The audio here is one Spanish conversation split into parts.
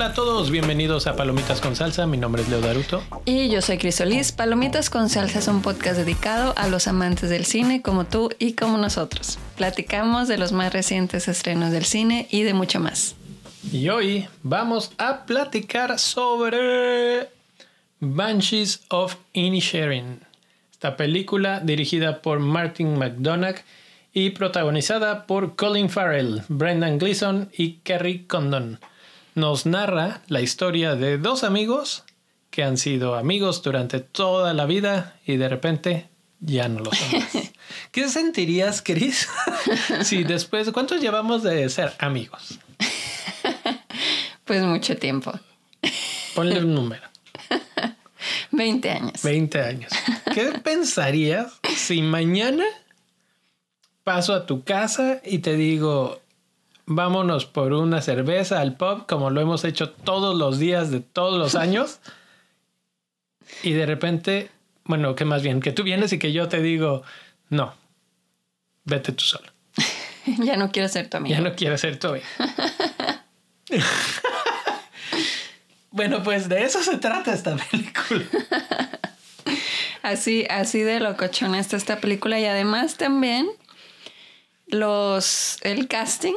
Hola a todos, bienvenidos a Palomitas con Salsa. Mi nombre es Leo Daruto. Y yo soy Crisolis. Palomitas con Salsa es un podcast dedicado a los amantes del cine como tú y como nosotros. Platicamos de los más recientes estrenos del cine y de mucho más. Y hoy vamos a platicar sobre Banshees of Inisherin. Esta película dirigida por Martin McDonagh y protagonizada por Colin Farrell, Brendan Gleeson y Kerry Condon. Nos narra la historia de dos amigos que han sido amigos durante toda la vida y de repente ya no lo son más. ¿Qué sentirías, Chris, si después, ¿cuántos llevamos de ser amigos? Pues mucho tiempo. Ponle un número. 20 años. 20 años. ¿Qué pensarías si mañana paso a tu casa y te digo, vámonos por una cerveza al pub como lo hemos hecho todos los días de todos los años? y de repente, bueno, que más bien, que tú vienes y que yo te digo, no, vete tú solo. ya no quiero ser tu amigo. Ya no quiero ser tu amigo. bueno, pues de eso se trata esta película. así, así de locochona está esta película y además también los el casting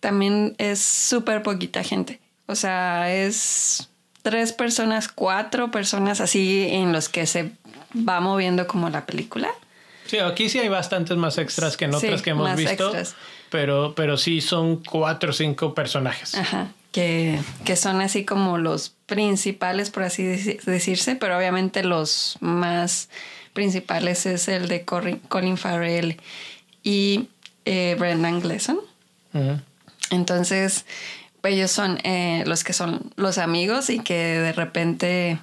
también es súper poquita gente. O sea, es tres personas, cuatro personas así en los que se va moviendo como la película. Sí, aquí sí hay bastantes más extras que en otras que hemos visto. Pero, pero sí son cuatro o cinco personajes. Ajá. Que, que, son así como los principales, por así decirse, pero obviamente los más principales es el de Colin Farrell y eh, Brendan Gleeson. Entonces, ellos son eh, los que son los amigos y que de repente...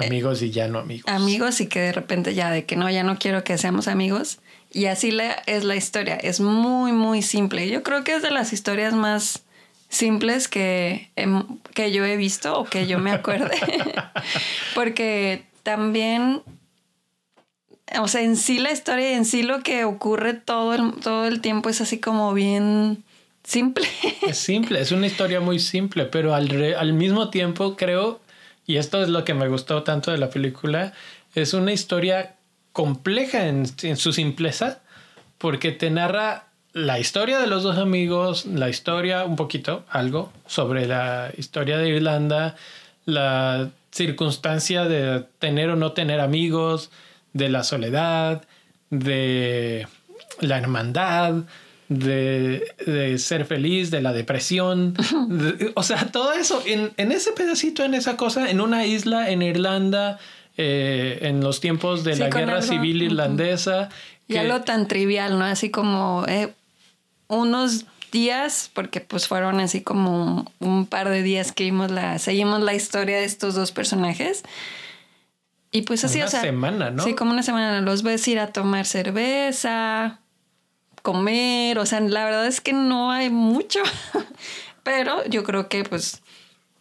Eh, amigos y ya no amigos. Amigos y que de repente ya de que no, ya no quiero que seamos amigos. Y así es la historia. Es muy, muy simple. Yo creo que es de las historias más simples que, que yo he visto o que yo me acuerde. Porque también o sea, en sí la historia y en sí lo que ocurre todo el, todo el tiempo es así como bien simple. Es simple, es una historia muy simple, pero al, al mismo tiempo creo, y esto es lo que me gustó tanto de la película, es una historia compleja en, en su simpleza, porque te narra la historia de los dos amigos, la historia un poquito, algo, sobre la historia de Irlanda, la circunstancia de tener o no tener amigos, de la soledad, de la hermandad, de, ser feliz, de la depresión. o sea, todo eso en, ese pedacito, en esa cosa, en una isla en Irlanda, eh, en los tiempos de la guerra civil irlandesa. Y algo tan trivial, ¿no? Así como eh, unos días, porque pues fueron así como un, par de días que vimos la, seguimos la historia de estos dos personajes. Y pues así, o sea. semana, ¿no? Sí, como una semana. Los ves ir a tomar cerveza, comer. O sea, la verdad es que no hay mucho. Pero yo creo que, pues,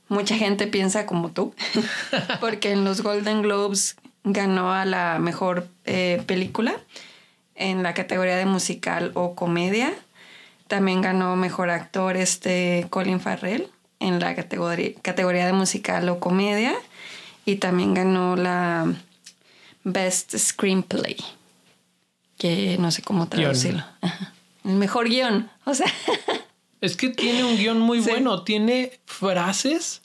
mucha gente piensa como tú. Porque en los Golden Globes ganó a la mejor eh, película en la categoría de musical o comedia. También ganó mejor actor este Colin Farrell en la categoría, categoría de musical o comedia y también ganó la Best Screenplay, que no sé cómo traducirlo. El mejor guion, o sea. Es que tiene un guion muy bueno, tiene frases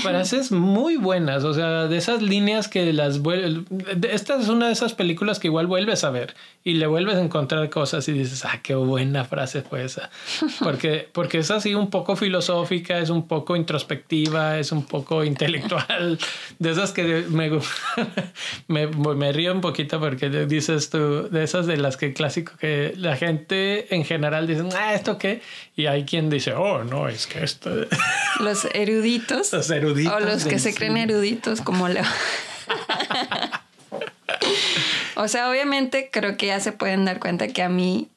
frases muy buenas, o sea, de esas líneas que las vuelve. Esta es una de esas películas que igual vuelves a ver y le vuelves a encontrar cosas y dices, ah, qué buena frase fue esa. Porque, porque es así un poco filosófica, es un poco introspectiva, es un poco intelectual, de esas que me, me, me río un poquito porque dices tú, de esas de las que clásico que la gente en general dice, ah, ¿esto qué? Y hay quien dice, oh, no, es que esto. Los eruditos. Los eruditos. O los que se creen eruditos como Leo. o sea, obviamente creo que ya se pueden dar cuenta que a mí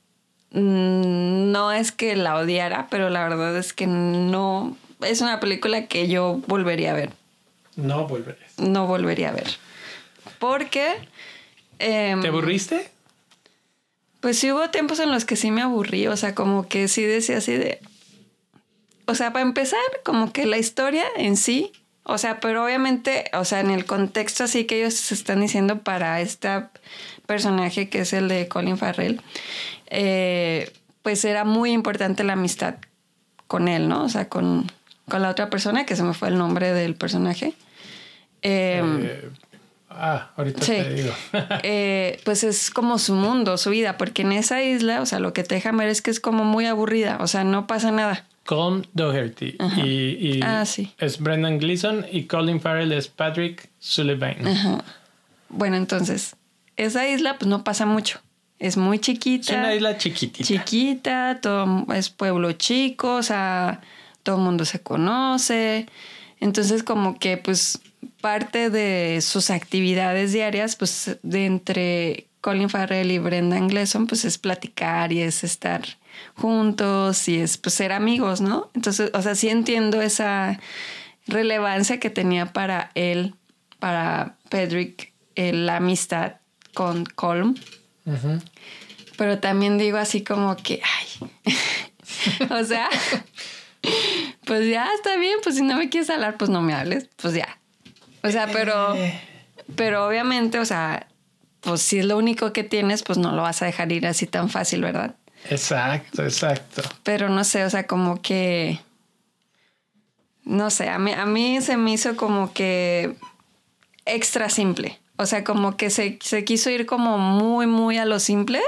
mm, no es que la odiara, pero la verdad es que no. Es una película que yo volvería a ver. No volvería. No volvería a ver. Porque. Em, ¿Te aburriste? Pues sí hubo tiempos en los que sí me aburrí, o sea, como que sí decía así de, o sea, para empezar, como que la historia en sí, o sea, pero obviamente, o sea, en el contexto así que ellos se están diciendo para este personaje que es el de Colin Farrell, eh, pues era muy importante la amistad con él, ¿no? O sea, con, con la otra persona, que se me fue el nombre del personaje. Em, Eh, ah, ahorita te digo. Eh, pues es como su mundo, su vida, porque en esa isla, o sea, lo que te deja ver es que es como muy aburrida, o sea, no pasa nada. Colm Doherty. Y, y Ah, sí. es Brendan Gleeson y Colin Farrell es Patrick Sullivan. Bueno, entonces, esa isla pues no pasa mucho. Es muy chiquita. Es una isla chiquitita. chiquita, todo es pueblo chico, o sea, todo el mundo se conoce. Entonces, como que, pues, parte de sus actividades diarias, pues, de entre Colin Farrell y Brendan Gleeson, pues, es platicar y es estar juntos y es, pues, ser amigos, ¿no? Entonces, o sea, sí entiendo esa relevancia que tenía para él, para Pedrick, eh, la amistad con Colm. Pero también digo así como que, ay, o sea, pues ya está bien, pues si no me quieres hablar, pues no me hables, pues ya. O sea, pero, pero obviamente, o sea, pues si es lo único que tienes, pues no lo vas a dejar ir así tan fácil, ¿verdad? Exacto, exacto. Pero no sé, o sea, como que, no sé, a mí, a mí se me hizo como que extra simple. O sea, como que se, se quiso ir como muy, muy a lo simple.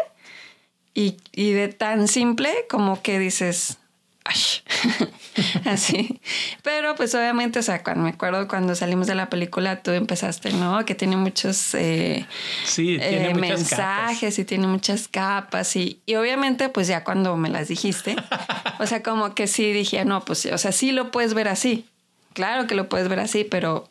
Y, y de tan simple como que dices, "Ash". así. Pero pues obviamente, o sea, cuando me acuerdo cuando salimos de la película, tú empezaste, ¿no? Que tiene muchos eh, Sí, tiene eh, mensajes capas. y tiene muchas capas. Y, y obviamente, pues ya cuando me las dijiste, o sea, como que sí dije, no, pues, o sea, sí lo puedes ver así. Claro que lo puedes ver así, pero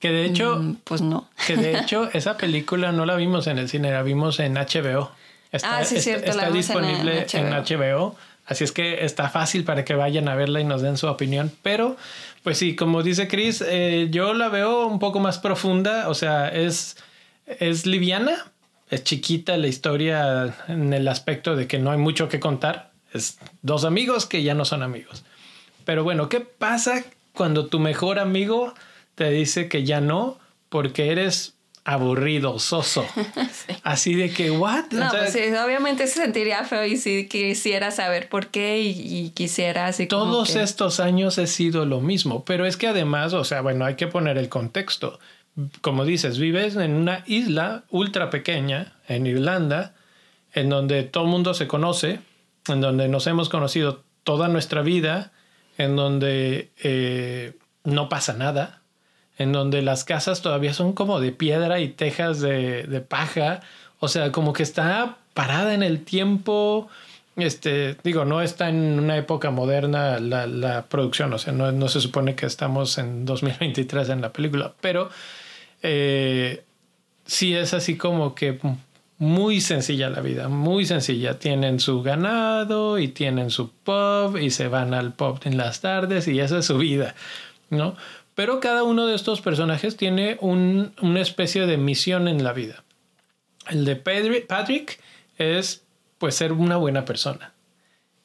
Que de hecho, mm, pues no. que de hecho, esa película no la vimos en el cine, la vimos en HBO. Está, Ah, sí, está- cierto, la está disponible en en HBO. Así es que está fácil para que vayan a verla y nos den su opinión. Pero, pues sí, como dice Chris, eh, yo la veo un poco más profunda. O sea, es, es liviana, es chiquita la historia en el aspecto de que no hay mucho que contar. Es dos amigos que ya no son amigos. Pero bueno, ¿qué pasa cuando tu mejor amigo te dice que ya no porque eres aburrido, soso? Así de que, ¿what? No, pues sí, obviamente se sentiría feo y si quisiera saber por qué y, y quisiera así como Todos que- estos años he sido lo mismo, pero es que además, o sea, bueno, hay que poner el contexto. Como dices, vives en una isla ultra pequeña en Irlanda, en donde todo el mundo se conoce, en donde nos hemos conocido toda nuestra vida, en donde eh, no pasa nada, en donde las casas todavía son como de piedra y tejas de, de paja, o sea, como que está parada en el tiempo. Este, digo, no está en una época moderna la, la producción, o sea, no, no se supone que estamos en 2023 en la película, pero eh, sí es así como que muy sencilla la vida, muy sencilla. Tienen su ganado y tienen su pub y se van al pub en las tardes y esa es su vida, ¿no? Pero cada uno de estos personajes tiene un- una especie de misión en la vida. El de Patrick es pues ser una buena persona.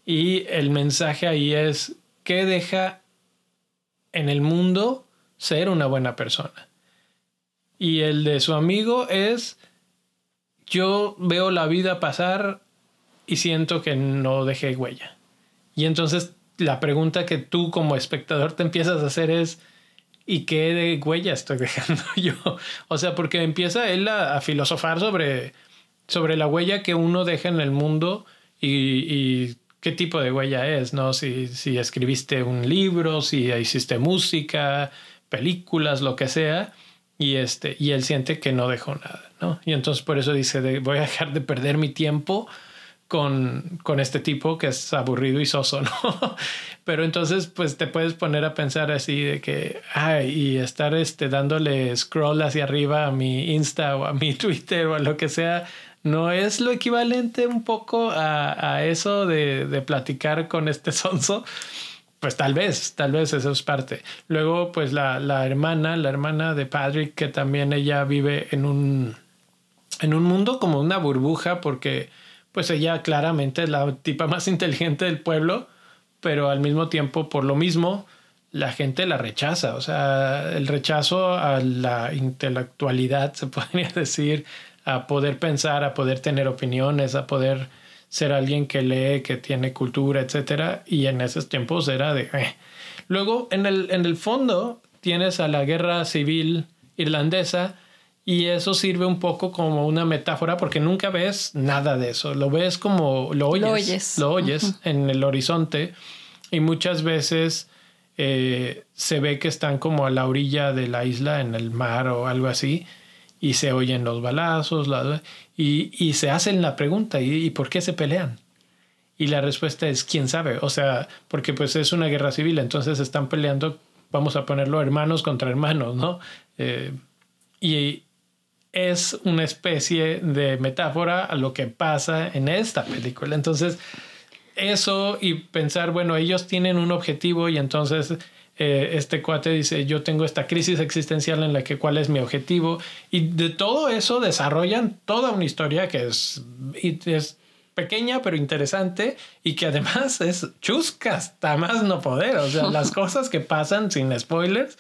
Y el mensaje ahí es que deja en el mundo ser una buena persona. Y el de su amigo es yo veo la vida pasar y siento que no dejé huella. Y entonces la pregunta que tú como espectador te empiezas a hacer es ¿y qué de huella estoy dejando yo? O sea, porque empieza él a, a filosofar sobre, sobre la huella que uno deja en el mundo y, qué tipo de huella es, ¿no? Si, si escribiste un libro, si hiciste música, películas, lo que sea, y, este, y él siente que no dejó nada, ¿no? Y entonces por eso dice, de, voy a dejar de perder mi tiempo con, con este tipo que es aburrido y soso, ¿no? Pero entonces, pues te puedes poner a pensar así de que, ay, y estar este, dándole scroll hacia arriba a mi Insta o a mi Twitter o a lo que sea, no es lo equivalente un poco a, a eso de, de platicar con este sonso. Pues tal vez, tal vez eso es parte. Luego, pues la, la hermana, la hermana de Patrick, que también ella vive en un, en un mundo como una burbuja, porque pues ella claramente es la tipa más inteligente del pueblo, pero al mismo tiempo, por lo mismo, la gente la rechaza. O sea, el rechazo a la intelectualidad, se podría decir, a poder pensar, a poder tener opiniones, a poder ser alguien que lee, que tiene cultura, etcétera. Y en esos tiempos era de. Eh. Luego, en el, en el fondo, tienes a la guerra civil irlandesa y eso sirve un poco como una metáfora porque nunca ves nada de eso. Lo ves como lo oyes. Lo oyes, en el horizonte y muchas veces eh, se ve que están como a la orilla de la isla en el mar o algo así y se oyen los balazos y, y, se hacen la pregunta ¿y, por qué se pelean? Y la respuesta es quién sabe, o sea, porque pues es una guerra civil, entonces están peleando, vamos a ponerlo hermanos contra hermanos, ¿no? Eh, y es una especie de metáfora a lo que pasa en esta película. Entonces, eso y pensar, bueno, ellos tienen un objetivo y entonces eh, este cuate dice, yo tengo esta crisis existencial en la que cuál es mi objetivo. Y de todo eso desarrollan toda una historia que es, es pequeña pero interesante y que además es chusca hasta más no poder. O sea, las cosas que pasan sin spoilers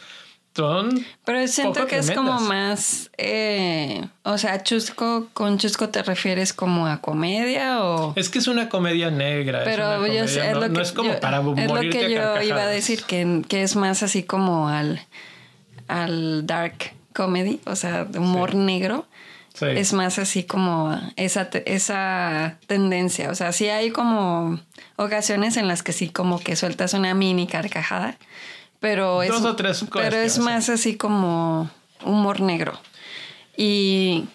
pero siento que es como más. Eh, o sea, chusco, con chusco te refieres como a comedia o. Es que es una comedia negra. Pero es, lo que, es como para Es lo que yo iba a decir, que, que, es más así como al, al dark comedy, o sea, de humor negro. Es más así como esa, esa tendencia. O sea, sí hay como ocasiones en las que sí como que sueltas una mini carcajada pero es, pero es más así como humor negro. Y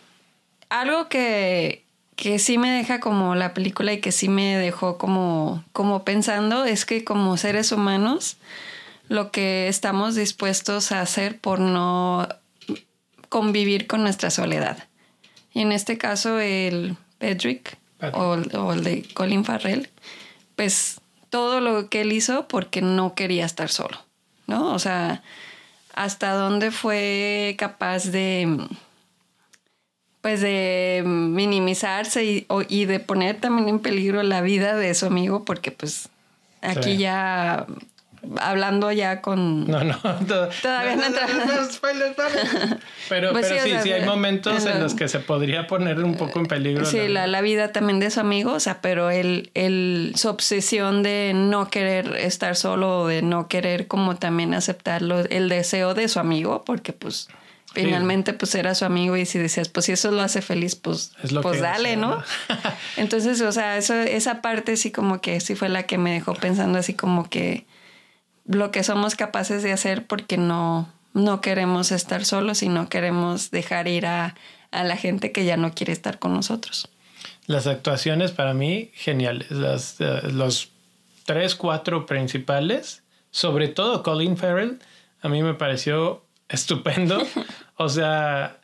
algo que, que sí me deja como la película y que sí me dejó como, como pensando es que como seres humanos lo que estamos dispuestos a hacer por no convivir con nuestra soledad. Y en este caso el Pedrick o, o, el de Colin Farrell, pues todo lo que él hizo porque no quería estar solo. ¿No? O sea, hasta dónde fue capaz de pues de minimizarse y, y, de poner también en peligro la vida de su amigo porque pues aquí ya hablando ya con... No, no, todavía no, Pero, pues pero sí, sí, hay momentos en, los que se podría poner un poco en peligro. Sí, la, la, vida también de su amigo, o sea, pero él, él, su obsesión de no querer estar solo, de no querer como también aceptarlo, el deseo de su amigo, porque pues... Finalmente, pues era su amigo y si decías, pues si eso lo hace feliz, pues, pues dale, ¿no? Entonces, o sea, eso, esa parte sí como que sí fue la que me dejó pensando así como que lo que somos capaces de hacer porque no, no queremos estar solos y no queremos dejar ir a, la gente que ya no quiere estar con nosotros. Las actuaciones para mí geniales, Las, eh, los tres, cuatro principales, sobre todo Colin Farrell, a mí me pareció estupendo. o sea,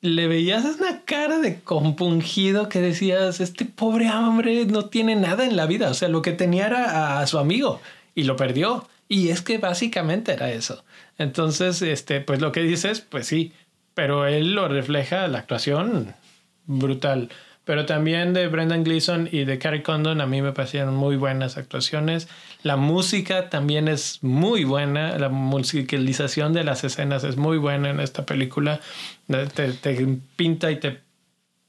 le veías una cara de compungido que decías, este pobre hombre no tiene nada en la vida. O sea, lo que tenía era a su amigo y lo perdió. Y es que básicamente era eso. Entonces, este, pues lo que dices, pues sí, pero él lo refleja la actuación brutal. Pero también de Brendan Gleeson y de Carrie Condon a mí me parecieron muy buenas actuaciones. La música también es muy buena. La musicalización de las escenas es muy buena en esta película. Te, te pinta y te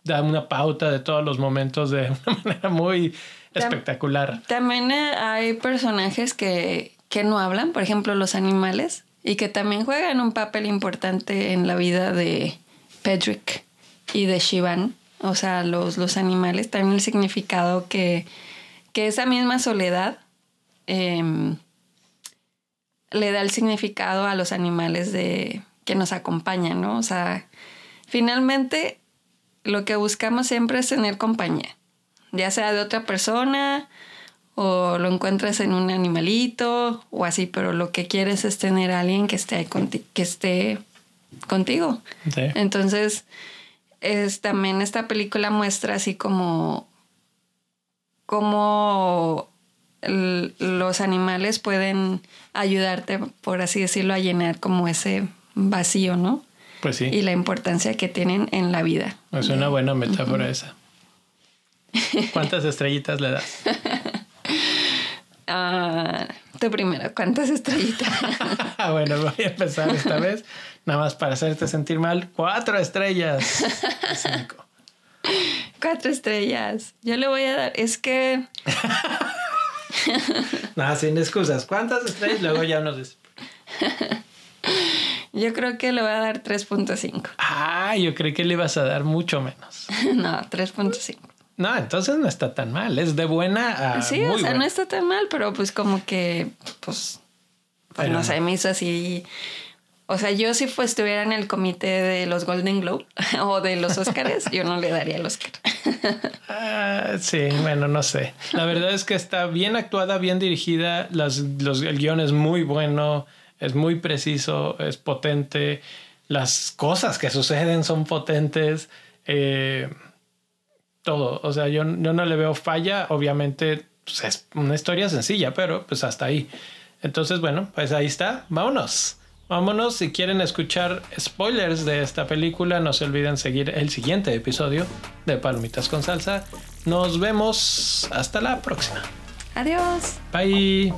da una pauta de todos los momentos de una manera muy espectacular. También hay personajes que, que no hablan, por ejemplo los animales, y que también juegan un papel importante en la vida de Pedrick y de Shivan. O sea, los, los animales, también el significado que, que esa misma soledad em, le da el significado a los animales de, que nos acompañan, ¿no? O sea, finalmente lo que buscamos siempre es tener compañía, ya sea de otra persona, o lo encuentras en un animalito o así, pero lo que quieres es tener a alguien que esté, que esté contigo. Entonces, es, también esta película muestra así como, como los animales pueden ayudarte, por así decirlo, a llenar como ese vacío, ¿no? Pues sí. Y la importancia que tienen en la vida. Es una buena metáfora esa. ¿Cuántas estrellitas le das? Ah, tú primero, ¿cuántas estrellitas? bueno, voy a empezar esta vez. Nada más para hacerte sentir mal. Cuatro estrellas. Cinco. Cuatro estrellas. Yo le voy a dar. Es que. Nada, sin excusas. ¿Cuántas estrellas? Luego ya nos dice. Yo creo que le voy a dar 3.5. Ah, yo creí que le ibas a dar mucho menos. no, 3.5. No, entonces no está tan mal. Es de buena a. Sí, o sea, no está tan mal, pero pues como que, pues, pues no sé, me hizo así. O sea, yo si pues, estuviera en el comité de los Golden Globe o de los Oscars, yo no le daría el Oscar. ah, sí, bueno, no sé. La verdad es que está bien actuada, bien dirigida. Las, los, el guion es muy bueno, es muy preciso, es potente. Las cosas que suceden son potentes. Eh, todo. O sea, yo, yo no le veo falla. Obviamente pues, es una historia sencilla, pero pues hasta ahí. Entonces, bueno, pues ahí está. Vámonos. Vámonos. Si quieren escuchar spoilers de esta película, no se olviden seguir el siguiente episodio de Palomitas con Salsa. Nos vemos. Hasta la próxima. Adiós. Bye.